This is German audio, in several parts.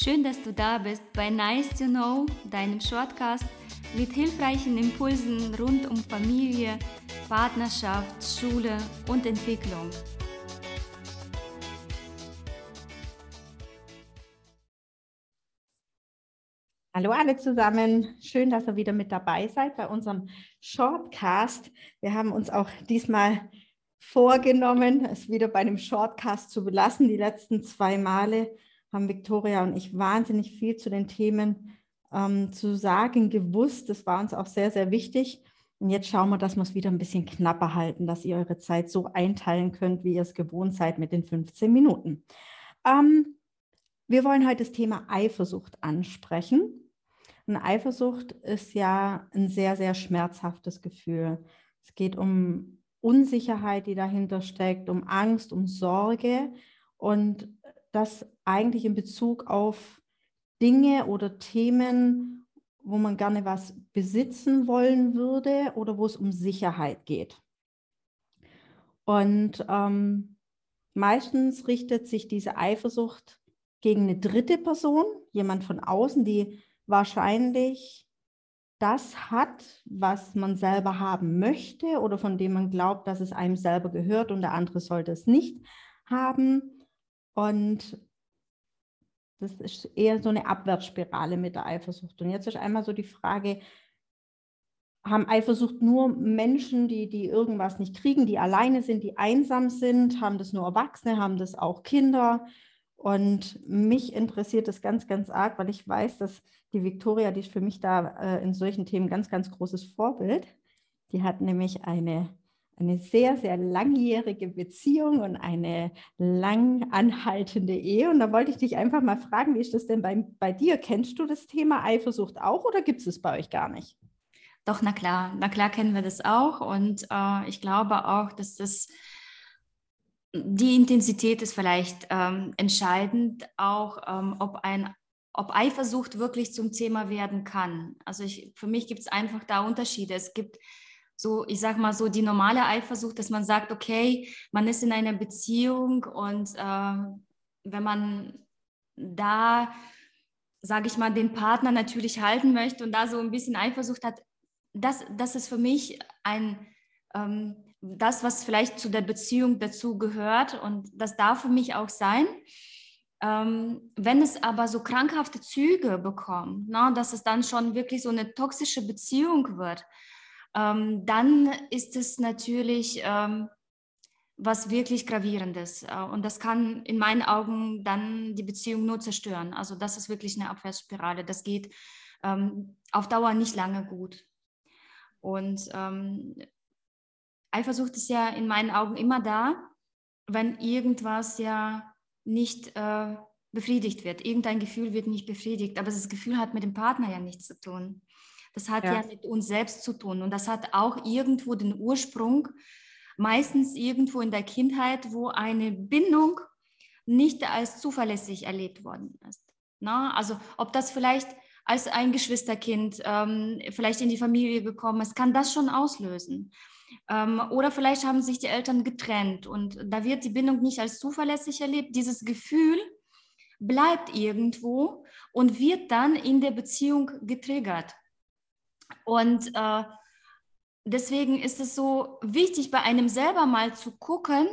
Schön, dass du da bist bei Nice to Know, deinem Shortcast mit hilfreichen Impulsen rund um Familie, Partnerschaft, Schule und Entwicklung. Hallo alle zusammen, schön, dass ihr wieder mit dabei seid bei unserem Shortcast. Wir haben uns auch diesmal vorgenommen, es wieder bei einem Shortcast zu belassen. Die letzten zwei Male haben Victoria und ich wahnsinnig viel zu den Themen ähm, zu sagen gewusst. Das war uns auch sehr, sehr wichtig. Und jetzt schauen wir, dass wir es wieder ein bisschen knapper halten, dass ihr eure Zeit so einteilen könnt, wie ihr es gewohnt seid mit den 15 Minuten. Ähm, wir wollen heute das Thema Eifersucht ansprechen. Und Eifersucht ist ja ein sehr, sehr schmerzhaftes Gefühl. Es geht um Unsicherheit, die dahinter steckt, um Angst, um Sorge. Und das eigentlich in Bezug auf Dinge oder Themen, wo man gerne was besitzen wollen würde oder wo es um Sicherheit geht. Und ähm, meistens richtet sich diese Eifersucht gegen eine dritte Person, jemand von außen, die wahrscheinlich das hat, was man selber haben möchte oder von dem man glaubt, dass es einem selber gehört und der andere sollte es nicht haben. Und das ist eher so eine Abwärtsspirale mit der Eifersucht. Und jetzt ist einmal so die Frage, haben Eifersucht nur Menschen, die, die irgendwas nicht kriegen, die alleine sind, die einsam sind? Haben das nur Erwachsene? Haben das auch Kinder? Und mich interessiert das ganz, ganz arg, weil ich weiß, dass die Victoria, die ist für mich da äh, in solchen Themen ganz, ganz großes Vorbild. Die hat nämlich eine eine sehr, sehr langjährige Beziehung und eine lang anhaltende Ehe. Und da wollte ich dich einfach mal fragen, wie ist das denn bei, bei dir? Kennst du das Thema Eifersucht auch oder gibt es es bei euch gar nicht? Doch, na klar, na klar kennen wir das auch. Und äh, ich glaube auch, dass das die Intensität ist vielleicht ähm, entscheidend, auch ähm, ob ein ob Eifersucht wirklich zum Thema werden kann. Also ich, für mich gibt es einfach da Unterschiede. Es gibt so, ich sag mal so, die normale Eifersucht, dass man sagt, okay, man ist in einer Beziehung und äh, wenn man da, sage ich mal, den Partner natürlich halten möchte und da so ein bisschen Eifersucht hat, das, das ist für mich ein, ähm, das, was vielleicht zu der Beziehung dazu gehört und das darf für mich auch sein. Ähm, wenn es aber so krankhafte Züge bekommt, na, dass es dann schon wirklich so eine toxische Beziehung wird, ähm, dann ist es natürlich ähm, was wirklich Gravierendes. Äh, und das kann in meinen Augen dann die Beziehung nur zerstören. Also das ist wirklich eine Abwärtsspirale. Das geht ähm, auf Dauer nicht lange gut. Und ähm, Eifersucht ist ja in meinen Augen immer da, wenn irgendwas ja nicht äh, befriedigt wird. Irgendein Gefühl wird nicht befriedigt, aber das Gefühl hat mit dem Partner ja nichts zu tun. Das hat ja. ja mit uns selbst zu tun und das hat auch irgendwo den Ursprung, meistens irgendwo in der Kindheit, wo eine Bindung nicht als zuverlässig erlebt worden ist. Na, also ob das vielleicht als ein Geschwisterkind ähm, vielleicht in die Familie gekommen ist, kann das schon auslösen. Ähm, oder vielleicht haben sich die Eltern getrennt und da wird die Bindung nicht als zuverlässig erlebt. Dieses Gefühl bleibt irgendwo und wird dann in der Beziehung getriggert. Und äh, deswegen ist es so wichtig, bei einem selber mal zu gucken,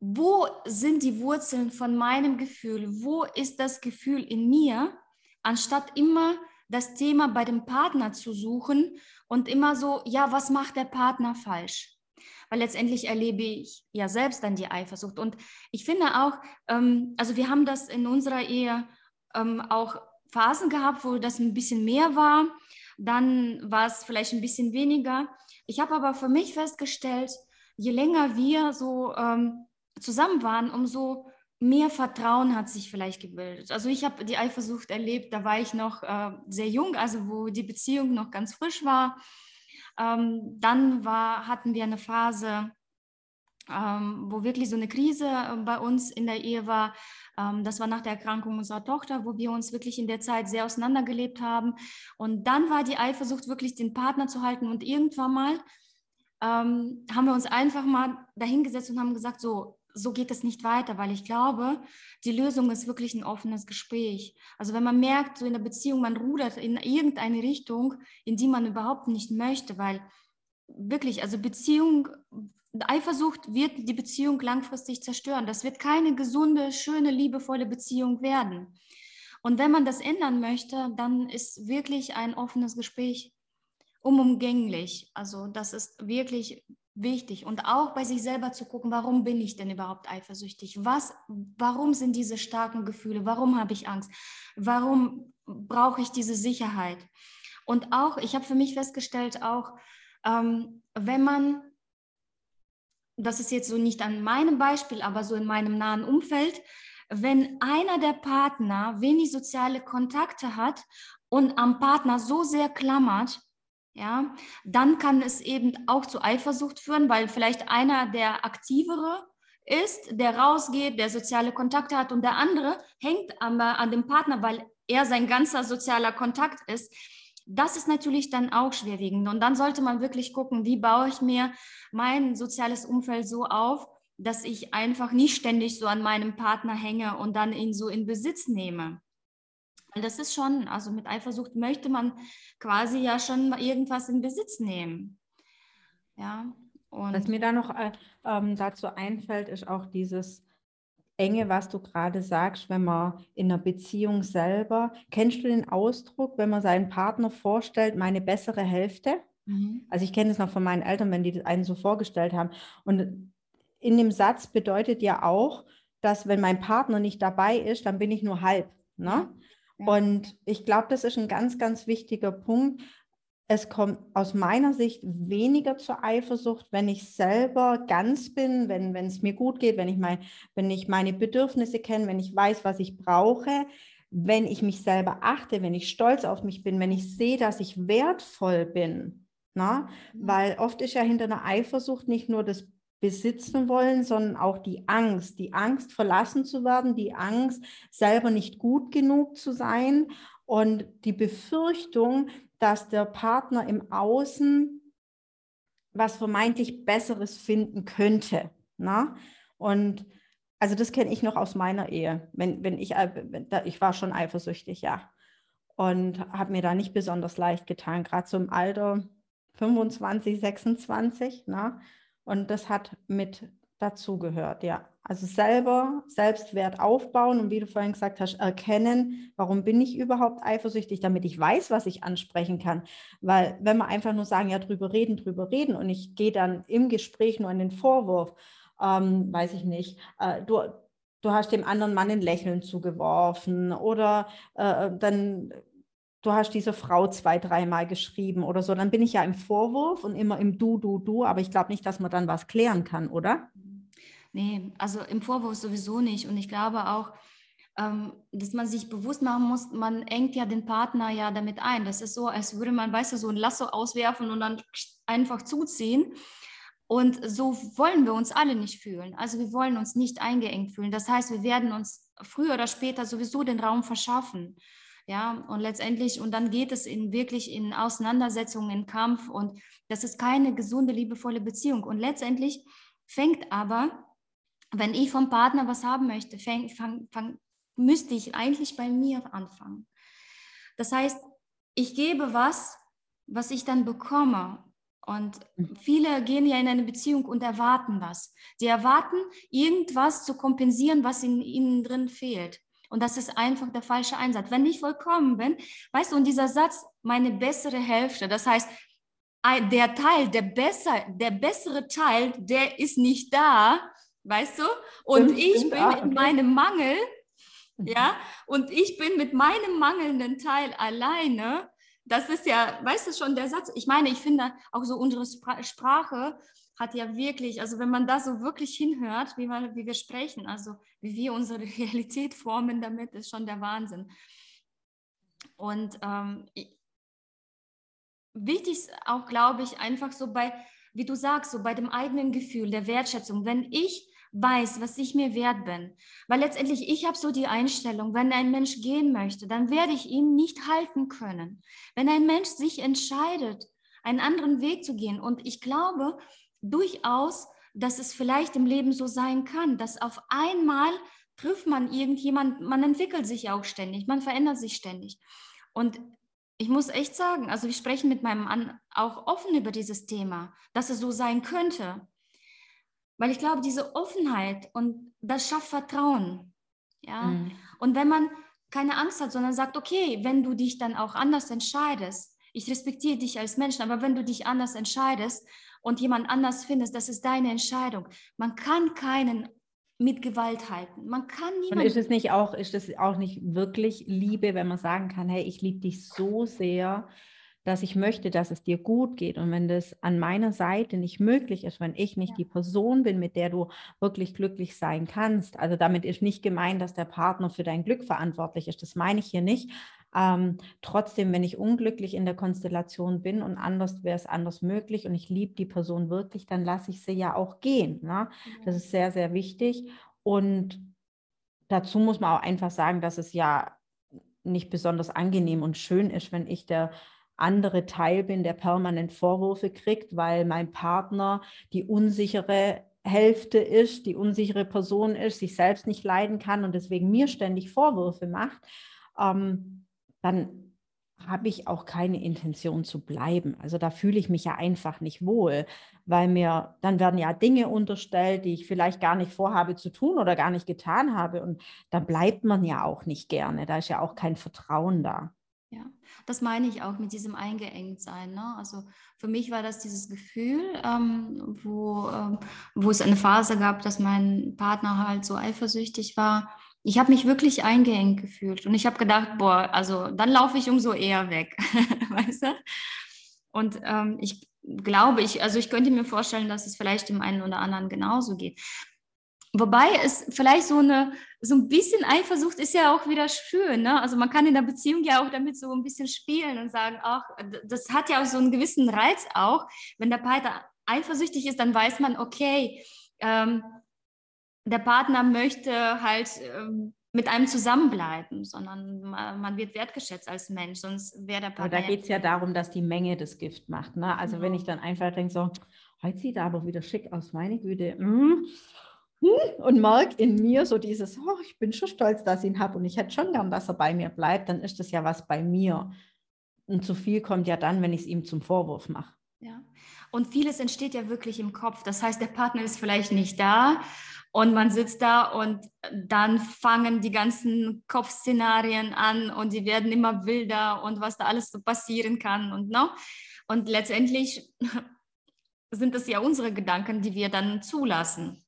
wo sind die Wurzeln von meinem Gefühl? Wo ist das Gefühl in mir? Anstatt immer das Thema bei dem Partner zu suchen und immer so, ja, was macht der Partner falsch? Weil letztendlich erlebe ich ja selbst dann die Eifersucht. Und ich finde auch, ähm, also wir haben das in unserer Ehe ähm, auch Phasen gehabt, wo das ein bisschen mehr war. Dann war es vielleicht ein bisschen weniger. Ich habe aber für mich festgestellt, je länger wir so ähm, zusammen waren, umso mehr Vertrauen hat sich vielleicht gebildet. Also ich habe die Eifersucht erlebt, da war ich noch äh, sehr jung, also wo die Beziehung noch ganz frisch war. Ähm, dann war, hatten wir eine Phase, ähm, wo wirklich so eine Krise äh, bei uns in der Ehe war. Ähm, das war nach der Erkrankung unserer Tochter, wo wir uns wirklich in der Zeit sehr auseinandergelebt haben. Und dann war die Eifersucht wirklich den Partner zu halten. Und irgendwann mal ähm, haben wir uns einfach mal dahingesetzt und haben gesagt, so, so geht es nicht weiter, weil ich glaube, die Lösung ist wirklich ein offenes Gespräch. Also wenn man merkt, so in der Beziehung, man rudert in irgendeine Richtung, in die man überhaupt nicht möchte, weil wirklich, also Beziehung, Eifersucht wird die Beziehung langfristig zerstören. Das wird keine gesunde, schöne, liebevolle Beziehung werden. Und wenn man das ändern möchte, dann ist wirklich ein offenes Gespräch unumgänglich. Also das ist wirklich wichtig und auch bei sich selber zu gucken, warum bin ich denn überhaupt eifersüchtig? Was, warum sind diese starken Gefühle? Warum habe ich Angst? Warum brauche ich diese Sicherheit? Und auch, ich habe für mich festgestellt, auch ähm, wenn man, das ist jetzt so nicht an meinem Beispiel, aber so in meinem nahen Umfeld, wenn einer der Partner wenig soziale Kontakte hat und am Partner so sehr klammert, ja, dann kann es eben auch zu Eifersucht führen, weil vielleicht einer der aktivere ist, der rausgeht, der soziale Kontakte hat und der andere hängt an, an dem Partner, weil er sein ganzer sozialer Kontakt ist. Das ist natürlich dann auch schwerwiegend. Und dann sollte man wirklich gucken, wie baue ich mir mein soziales Umfeld so auf, dass ich einfach nicht ständig so an meinem Partner hänge und dann ihn so in Besitz nehme. Das ist schon, also mit Eifersucht möchte man quasi ja schon irgendwas in Besitz nehmen. Ja. Und Was mir da noch äh, ähm, dazu einfällt, ist auch dieses Enge, was du gerade sagst, wenn man in einer Beziehung selber, kennst du den Ausdruck, wenn man seinen Partner vorstellt, meine bessere Hälfte? Mhm. Also ich kenne es noch von meinen Eltern, wenn die das einen so vorgestellt haben. Und in dem Satz bedeutet ja auch, dass wenn mein Partner nicht dabei ist, dann bin ich nur halb. Ne? Und ich glaube, das ist ein ganz, ganz wichtiger Punkt. Es kommt aus meiner Sicht weniger zur Eifersucht, wenn ich selber ganz bin, wenn, es mir gut geht, wenn ich, mein, wenn ich meine Bedürfnisse kenne, wenn ich weiß, was ich brauche, wenn ich mich selber achte, wenn ich stolz auf mich bin, wenn ich sehe, dass ich wertvoll bin. Na? Mhm. Weil oft ist ja hinter einer Eifersucht nicht nur das besitzen wollen, sondern auch die Angst, die Angst verlassen zu werden, die Angst selber nicht gut genug zu sein und die Befürchtung, dass der Partner im Außen was vermeintlich Besseres finden könnte. Na? Und also das kenne ich noch aus meiner Ehe. Wenn, wenn ich, äh, ich war schon eifersüchtig, ja. Und habe mir da nicht besonders leicht getan, gerade so im Alter 25, 26. Na? Und das hat mit dazugehört, ja. Also selber Selbstwert aufbauen und wie du vorhin gesagt hast, erkennen, warum bin ich überhaupt eifersüchtig, damit ich weiß, was ich ansprechen kann. Weil wenn wir einfach nur sagen, ja, drüber reden, drüber reden und ich gehe dann im Gespräch nur in den Vorwurf, ähm, weiß ich nicht, äh, du, du hast dem anderen Mann ein Lächeln zugeworfen oder äh, dann du hast diese Frau zwei, dreimal geschrieben oder so, dann bin ich ja im Vorwurf und immer im Du, Du, Du, aber ich glaube nicht, dass man dann was klären kann, oder? Nee, also im Vorwurf sowieso nicht. Und ich glaube auch, ähm, dass man sich bewusst machen muss, man engt ja den Partner ja damit ein. Das ist so, als würde man, weißt du, so ein Lasso auswerfen und dann einfach zuziehen. Und so wollen wir uns alle nicht fühlen. Also wir wollen uns nicht eingeengt fühlen. Das heißt, wir werden uns früher oder später sowieso den Raum verschaffen. Ja, und letztendlich, und dann geht es in wirklich in Auseinandersetzungen, in Kampf und das ist keine gesunde, liebevolle Beziehung. Und letztendlich fängt aber, wenn ich vom Partner was haben möchte, fang, fang, fang, müsste ich eigentlich bei mir anfangen. Das heißt, ich gebe was, was ich dann bekomme. Und mhm. viele gehen ja in eine Beziehung und erwarten was. Sie erwarten, irgendwas zu kompensieren, was in ihnen drin fehlt. Und das ist einfach der falsche Einsatz. Wenn ich vollkommen bin, weißt du, und dieser Satz, meine bessere Hälfte, das heißt, der Teil, der, besser, der bessere Teil, der ist nicht da, weißt du? Und stimmt, ich bin ah, okay. in meinem Mangel, mhm. ja, und ich bin mit meinem mangelnden Teil alleine. Das ist ja, weißt du schon, der Satz. Ich meine, ich finde auch so unsere Sprache hat ja wirklich, also wenn man da so wirklich hinhört, wie, man, wie wir sprechen, also wie wir unsere Realität formen damit, ist schon der Wahnsinn. Und ähm, wichtig ist auch, glaube ich, einfach so bei, wie du sagst, so bei dem eigenen Gefühl der Wertschätzung, wenn ich weiß, was ich mir wert bin. Weil letztendlich, ich habe so die Einstellung, wenn ein Mensch gehen möchte, dann werde ich ihn nicht halten können. Wenn ein Mensch sich entscheidet, einen anderen Weg zu gehen, und ich glaube, durchaus, dass es vielleicht im Leben so sein kann, dass auf einmal trifft man irgendjemand, man entwickelt sich auch ständig, man verändert sich ständig. Und ich muss echt sagen, also wir sprechen mit meinem Mann auch offen über dieses Thema, dass es so sein könnte. Weil ich glaube, diese Offenheit und das schafft Vertrauen. Ja. Mhm. Und wenn man keine Angst hat, sondern sagt, okay, wenn du dich dann auch anders entscheidest, ich respektiere dich als Menschen, aber wenn du dich anders entscheidest und jemand anders findest, das ist deine Entscheidung. Man kann keinen mit Gewalt halten. Man kann niemanden. Und ist es nicht auch, ist es auch nicht wirklich Liebe, wenn man sagen kann, hey, ich liebe dich so sehr, dass ich möchte, dass es dir gut geht. Und wenn das an meiner Seite nicht möglich ist, wenn ich nicht ja. die Person bin, mit der du wirklich glücklich sein kannst, also damit ist nicht gemeint, dass der Partner für dein Glück verantwortlich ist. Das meine ich hier nicht. Ähm, trotzdem, wenn ich unglücklich in der Konstellation bin und anders wäre es anders möglich und ich liebe die Person wirklich, dann lasse ich sie ja auch gehen. Ne? Das ist sehr, sehr wichtig. Und dazu muss man auch einfach sagen, dass es ja nicht besonders angenehm und schön ist, wenn ich der andere Teil bin, der permanent Vorwürfe kriegt, weil mein Partner die unsichere Hälfte ist, die unsichere Person ist, sich selbst nicht leiden kann und deswegen mir ständig Vorwürfe macht. Ähm, dann habe ich auch keine Intention zu bleiben. Also da fühle ich mich ja einfach nicht wohl, weil mir dann werden ja Dinge unterstellt, die ich vielleicht gar nicht vorhabe zu tun oder gar nicht getan habe. Und da bleibt man ja auch nicht gerne. Da ist ja auch kein Vertrauen da. Ja, das meine ich auch mit diesem Eingeengtsein. Ne? Also für mich war das dieses Gefühl, ähm, wo, ähm, wo es eine Phase gab, dass mein Partner halt so eifersüchtig war ich habe mich wirklich eingeengt gefühlt und ich habe gedacht, boah, also dann laufe ich umso eher weg, weißt du? Und ähm, ich glaube, ich, also ich könnte mir vorstellen, dass es vielleicht dem einen oder anderen genauso geht. Wobei es vielleicht so eine, so ein bisschen Eifersucht ist ja auch wieder schön. Ne? Also man kann in der Beziehung ja auch damit so ein bisschen spielen und sagen, ach, das hat ja auch so einen gewissen Reiz auch. Wenn der Partner eifersüchtig ist, dann weiß man, okay, ähm, der Partner möchte halt ähm, mit einem zusammenbleiben, sondern man wird wertgeschätzt als Mensch, sonst wäre der Partner. Aber da geht es ja darum, dass die Menge das Gift macht. Ne? Also genau. wenn ich dann einfach denke, so, heute sieht er aber wieder schick aus, meine Güte. Mm. Und merke in mir so dieses, oh, ich bin schon stolz, dass ich ihn habe und ich hätte schon gern, dass er bei mir bleibt, dann ist das ja was bei mir. Und zu viel kommt ja dann, wenn ich es ihm zum Vorwurf mache. Ja. Und vieles entsteht ja wirklich im Kopf. Das heißt, der Partner ist vielleicht nicht da und man sitzt da und dann fangen die ganzen Kopfszenarien an und die werden immer wilder und was da alles so passieren kann und no? Und letztendlich sind es ja unsere Gedanken, die wir dann zulassen.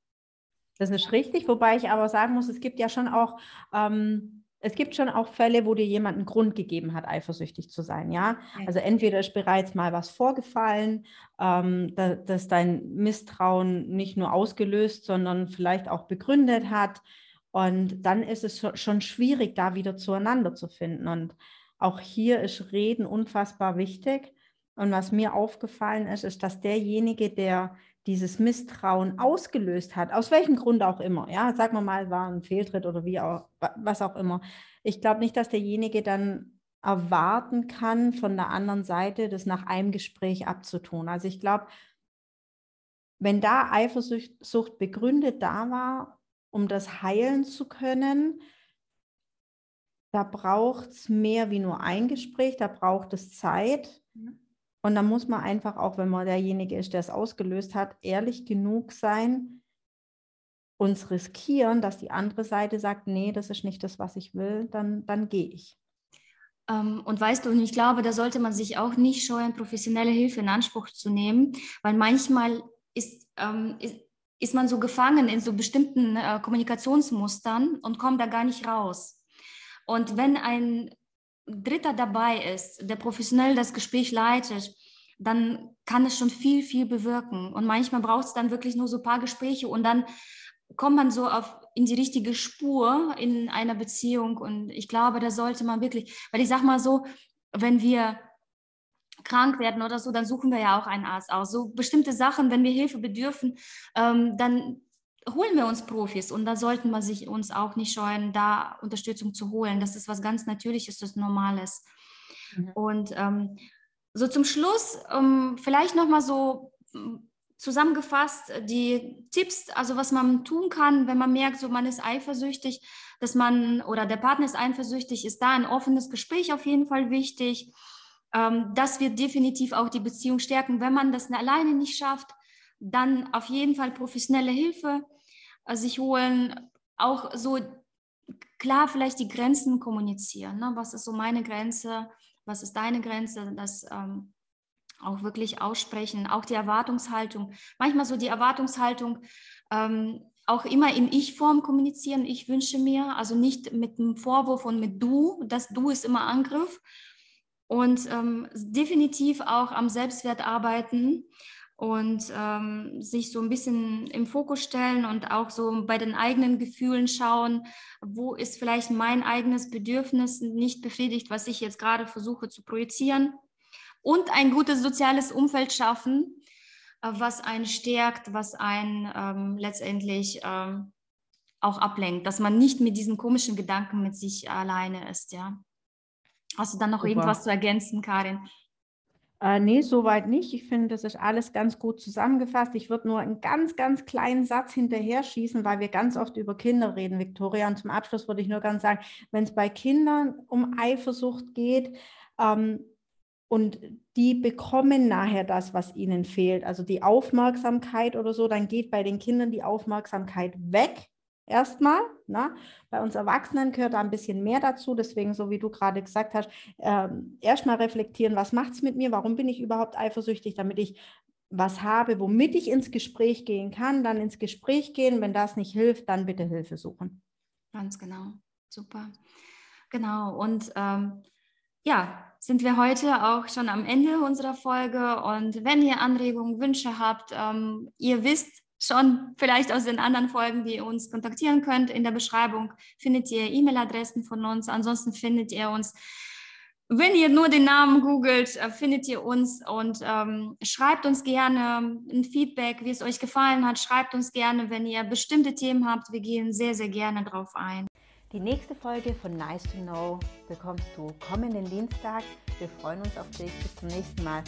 Das ist richtig, wobei ich aber sagen muss, es gibt ja schon auch ähm, es gibt schon auch Fälle, wo dir jemand einen Grund gegeben hat, eifersüchtig zu sein, ja. Also entweder ist bereits mal was vorgefallen, ähm, da, dass dein Misstrauen nicht nur ausgelöst, sondern vielleicht auch begründet hat. Und dann ist es schon schwierig, da wieder zueinander zu finden. Und auch hier ist Reden unfassbar wichtig. Und was mir aufgefallen ist, ist, dass derjenige, der dieses Misstrauen ausgelöst hat, aus welchem Grund auch immer, ja, sagen wir mal, war ein Fehltritt oder wie auch, was auch immer. Ich glaube nicht, dass derjenige dann erwarten kann, von der anderen Seite das nach einem Gespräch abzutun. Also ich glaube, wenn da Eifersucht begründet da war, um das heilen zu können, da braucht es mehr wie nur ein Gespräch, da braucht es Zeit. Mhm. Und dann muss man einfach auch, wenn man derjenige ist, der es ausgelöst hat, ehrlich genug sein, uns riskieren, dass die andere Seite sagt, nee, das ist nicht das, was ich will, dann, dann gehe ich. Ähm, und weißt du, ich glaube, da sollte man sich auch nicht scheuen, professionelle Hilfe in Anspruch zu nehmen, weil manchmal ist, ähm, ist, ist, man so gefangen in so bestimmten äh, Kommunikationsmustern und kommt da gar nicht raus. Und wenn ein Dritter dabei ist, der professionell das Gespräch leitet, dann kann es schon viel, viel bewirken. Und manchmal braucht es dann wirklich nur so ein paar Gespräche und dann kommt man so auf, in die richtige Spur in einer Beziehung. Und ich glaube, da sollte man wirklich, weil ich sage mal so, wenn wir krank werden oder so, dann suchen wir ja auch einen Arzt aus. So bestimmte Sachen, wenn wir Hilfe bedürfen, ähm, dann holen wir uns Profis und da sollten wir sich uns auch nicht scheuen, da Unterstützung zu holen. Das ist was ganz Natürliches, das Normales. Mhm. Und ähm, so zum Schluss ähm, vielleicht noch mal so zusammengefasst die Tipps, also was man tun kann, wenn man merkt, so man ist eifersüchtig, dass man oder der Partner ist eifersüchtig, ist da ein offenes Gespräch auf jeden Fall wichtig. Ähm, das wird definitiv auch die Beziehung stärken. Wenn man das alleine nicht schafft, dann auf jeden Fall professionelle Hilfe sich holen. Auch so klar vielleicht die Grenzen kommunizieren. Ne? Was ist so meine Grenze? Was ist deine Grenze? Das ähm, auch wirklich aussprechen. Auch die Erwartungshaltung. Manchmal so die Erwartungshaltung. Ähm, auch immer in Ich-Form kommunizieren. Ich wünsche mir, also nicht mit einem Vorwurf und mit Du. Das Du ist immer Angriff. Und ähm, definitiv auch am Selbstwert arbeiten und ähm, sich so ein bisschen im Fokus stellen und auch so bei den eigenen Gefühlen schauen, wo ist vielleicht mein eigenes Bedürfnis nicht befriedigt, was ich jetzt gerade versuche zu projizieren. Und ein gutes soziales Umfeld schaffen, äh, was einen stärkt, was einen ähm, letztendlich ähm, auch ablenkt, dass man nicht mit diesen komischen Gedanken mit sich alleine ist, ja. Hast du dann noch Super. irgendwas zu ergänzen, Karin? Äh, nee, soweit nicht. Ich finde, das ist alles ganz gut zusammengefasst. Ich würde nur einen ganz, ganz kleinen Satz hinterher schießen, weil wir ganz oft über Kinder reden, Viktoria. Und zum Abschluss würde ich nur ganz sagen, wenn es bei Kindern um Eifersucht geht, ähm, und die bekommen nachher das, was ihnen fehlt, also die Aufmerksamkeit oder so, dann geht bei den Kindern die Aufmerksamkeit weg erstmal. Ne? Bei uns Erwachsenen gehört da ein bisschen mehr dazu. Deswegen, so wie du gerade gesagt hast, ähm, erstmal reflektieren, was macht es mit mir, warum bin ich überhaupt eifersüchtig, damit ich was habe, womit ich ins Gespräch gehen kann, dann ins Gespräch gehen. Wenn das nicht hilft, dann bitte Hilfe suchen. Ganz genau. Super. Genau. Und ähm, ja, sind wir heute auch schon am Ende unserer Folge. Und wenn ihr Anregungen, Wünsche habt, ähm, ihr wisst, schon vielleicht aus den anderen Folgen, die ihr uns kontaktieren könnt. In der Beschreibung findet ihr E-Mail-Adressen von uns. Ansonsten findet ihr uns, wenn ihr nur den Namen googelt, äh, findet ihr uns und ähm, schreibt uns gerne ein Feedback, wie es euch gefallen hat. Schreibt uns gerne, wenn ihr bestimmte Themen habt. Wir gehen sehr, sehr gerne drauf ein. Die nächste Folge von Nice to Know bekommst du kommenden Dienstag. Wir freuen uns auf dich. Bis zum nächsten Mal.